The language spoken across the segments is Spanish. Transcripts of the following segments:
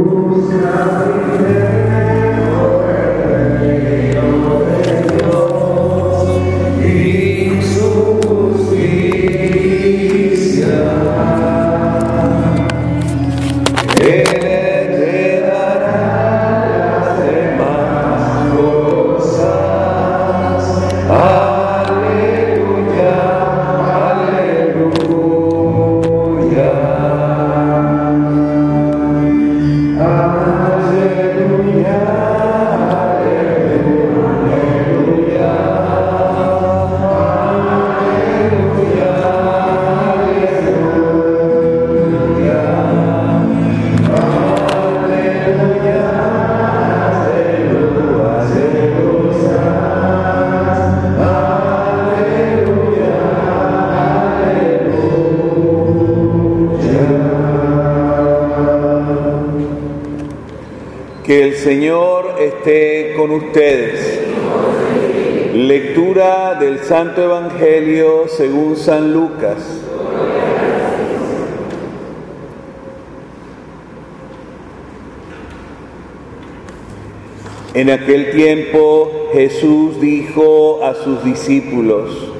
Que el Señor esté con ustedes. Lectura del Santo Evangelio según San Lucas. En aquel tiempo Jesús dijo a sus discípulos,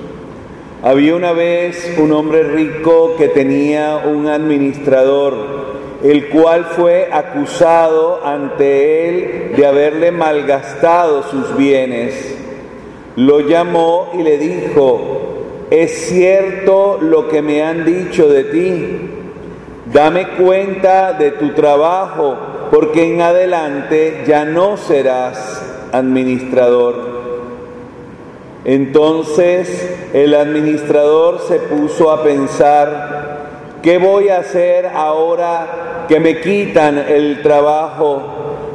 había una vez un hombre rico que tenía un administrador el cual fue acusado ante él de haberle malgastado sus bienes. Lo llamó y le dijo, es cierto lo que me han dicho de ti, dame cuenta de tu trabajo, porque en adelante ya no serás administrador. Entonces el administrador se puso a pensar, ¿qué voy a hacer ahora que me quitan el trabajo.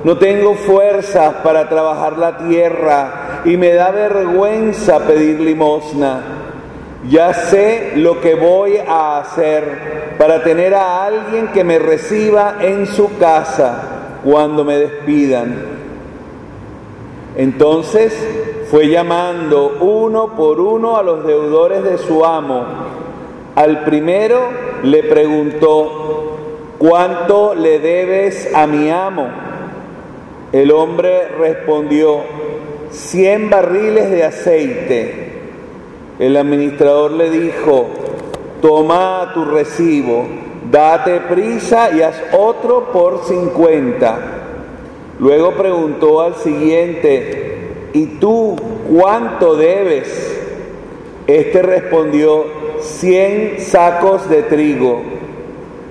No tengo fuerzas para trabajar la tierra y me da vergüenza pedir limosna. Ya sé lo que voy a hacer para tener a alguien que me reciba en su casa cuando me despidan. Entonces fue llamando uno por uno a los deudores de su amo. Al primero le preguntó, ¿cuánto le debes a mi amo? El hombre respondió, cien barriles de aceite. El administrador le dijo, toma tu recibo, date prisa y haz otro por cincuenta. Luego preguntó al siguiente, ¿y tú cuánto debes? Este respondió, cien sacos de trigo.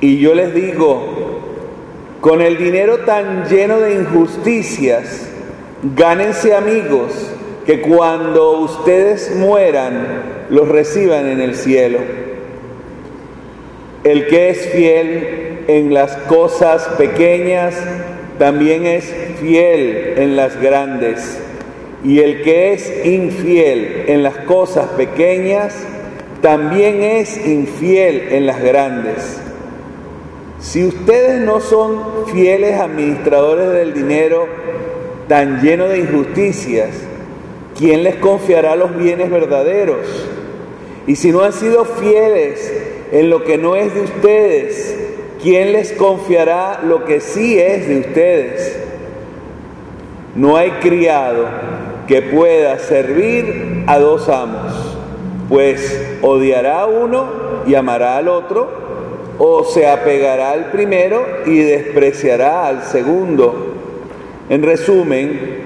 Y yo les digo, con el dinero tan lleno de injusticias, gánense amigos que cuando ustedes mueran los reciban en el cielo. El que es fiel en las cosas pequeñas, también es fiel en las grandes. Y el que es infiel en las cosas pequeñas, también es infiel en las grandes. Si ustedes no son fieles administradores del dinero tan lleno de injusticias, ¿quién les confiará los bienes verdaderos? Y si no han sido fieles en lo que no es de ustedes, ¿quién les confiará lo que sí es de ustedes? No hay criado que pueda servir a dos amos, pues odiará a uno y amará al otro o se apegará al primero y despreciará al segundo. En resumen,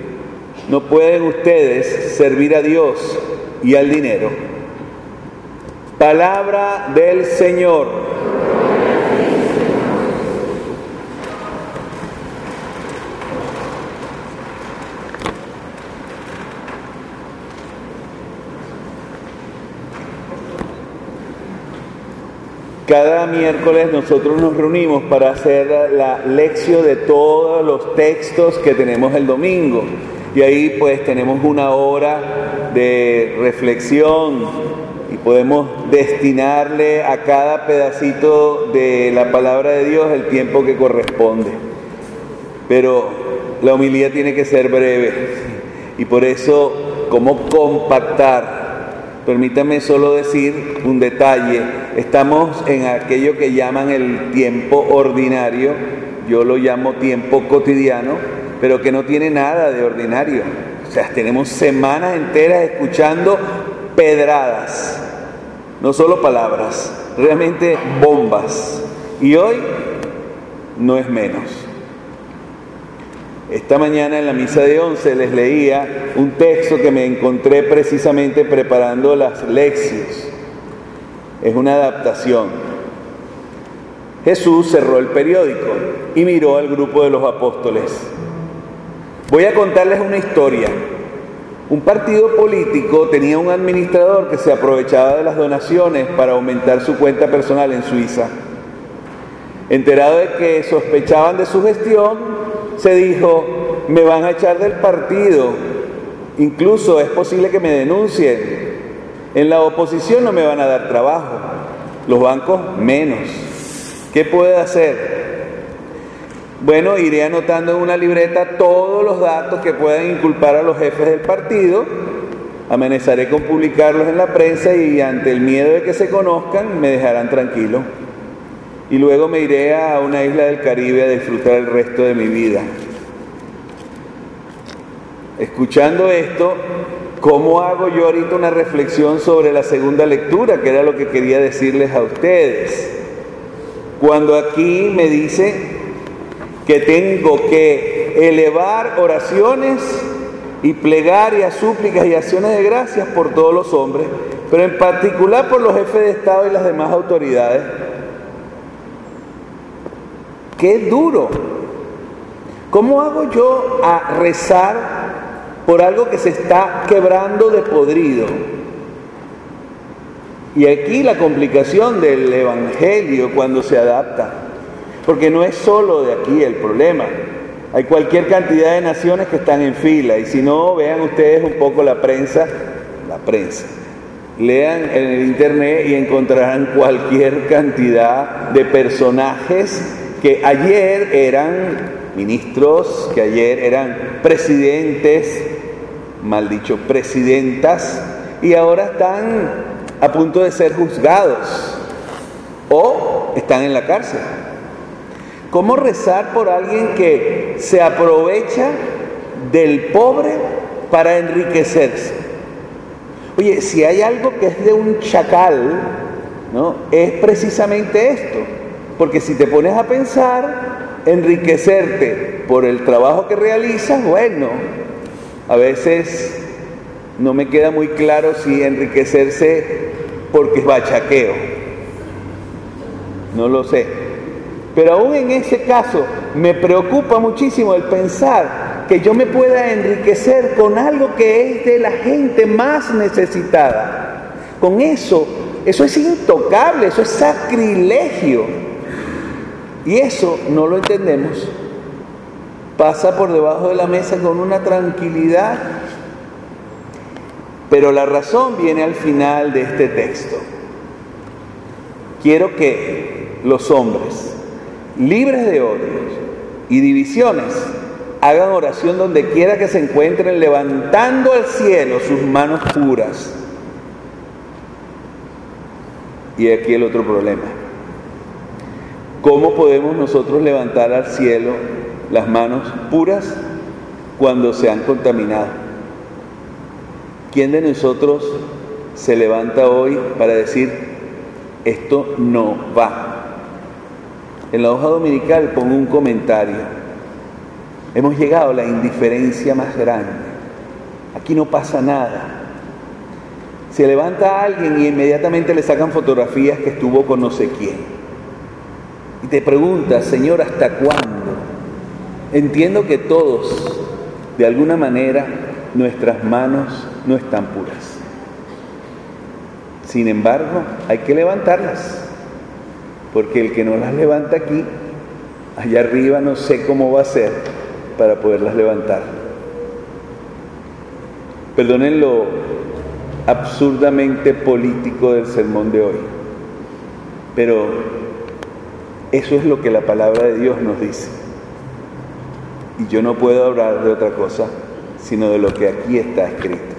no pueden ustedes servir a Dios y al dinero. Palabra del Señor. Cada miércoles nosotros nos reunimos para hacer la lección de todos los textos que tenemos el domingo. Y ahí pues tenemos una hora de reflexión y podemos destinarle a cada pedacito de la palabra de Dios el tiempo que corresponde. Pero la humildad tiene que ser breve y por eso, ¿cómo compactar? Permítame solo decir un detalle. Estamos en aquello que llaman el tiempo ordinario, yo lo llamo tiempo cotidiano, pero que no tiene nada de ordinario. O sea, tenemos semanas enteras escuchando pedradas, no solo palabras, realmente bombas. Y hoy no es menos. Esta mañana en la misa de once les leía un texto que me encontré precisamente preparando las lecciones. Es una adaptación. Jesús cerró el periódico y miró al grupo de los apóstoles. Voy a contarles una historia. Un partido político tenía un administrador que se aprovechaba de las donaciones para aumentar su cuenta personal en Suiza. Enterado de que sospechaban de su gestión, se dijo, me van a echar del partido, incluso es posible que me denuncien. En la oposición no me van a dar trabajo, los bancos menos. ¿Qué puede hacer? Bueno, iré anotando en una libreta todos los datos que puedan inculpar a los jefes del partido, amenazaré con publicarlos en la prensa y ante el miedo de que se conozcan me dejarán tranquilo y luego me iré a una isla del Caribe a disfrutar el resto de mi vida. Escuchando esto, ¿cómo hago yo ahorita una reflexión sobre la segunda lectura, que era lo que quería decirles a ustedes? Cuando aquí me dice que tengo que elevar oraciones y plegarias, súplicas y acciones de gracias por todos los hombres, pero en particular por los jefes de Estado y las demás autoridades, Qué duro. ¿Cómo hago yo a rezar por algo que se está quebrando de podrido? Y aquí la complicación del Evangelio cuando se adapta, porque no es solo de aquí el problema. Hay cualquier cantidad de naciones que están en fila y si no, vean ustedes un poco la prensa, la prensa. Lean en el internet y encontrarán cualquier cantidad de personajes que ayer eran ministros, que ayer eran presidentes, mal dicho, presidentas, y ahora están a punto de ser juzgados o están en la cárcel. ¿Cómo rezar por alguien que se aprovecha del pobre para enriquecerse? Oye, si hay algo que es de un chacal, ¿no? Es precisamente esto porque si te pones a pensar, enriquecerte por el trabajo que realizas, bueno, a veces no me queda muy claro si enriquecerse porque es bachaqueo. No lo sé. Pero aún en ese caso me preocupa muchísimo el pensar que yo me pueda enriquecer con algo que es de la gente más necesitada. Con eso, eso es intocable, eso es sacrilegio. Y eso no lo entendemos. Pasa por debajo de la mesa con una tranquilidad. Pero la razón viene al final de este texto. Quiero que los hombres, libres de odios y divisiones, hagan oración donde quiera que se encuentren, levantando al cielo sus manos puras. Y aquí el otro problema. ¿Cómo podemos nosotros levantar al cielo las manos puras cuando se han contaminado? ¿Quién de nosotros se levanta hoy para decir, esto no va? En la hoja dominical pongo un comentario. Hemos llegado a la indiferencia más grande. Aquí no pasa nada. Se levanta alguien y inmediatamente le sacan fotografías que estuvo con no sé quién y te preguntas, Señor, ¿hasta cuándo? Entiendo que todos, de alguna manera, nuestras manos no están puras. Sin embargo, hay que levantarlas. porque el que no las levanta aquí, allá arriba no sé cómo va a ser para poderlas levantar. Perdonen lo absurdamente político del sermón de hoy, pero eso es lo que la palabra de Dios nos dice. Y yo no puedo hablar de otra cosa sino de lo que aquí está escrito.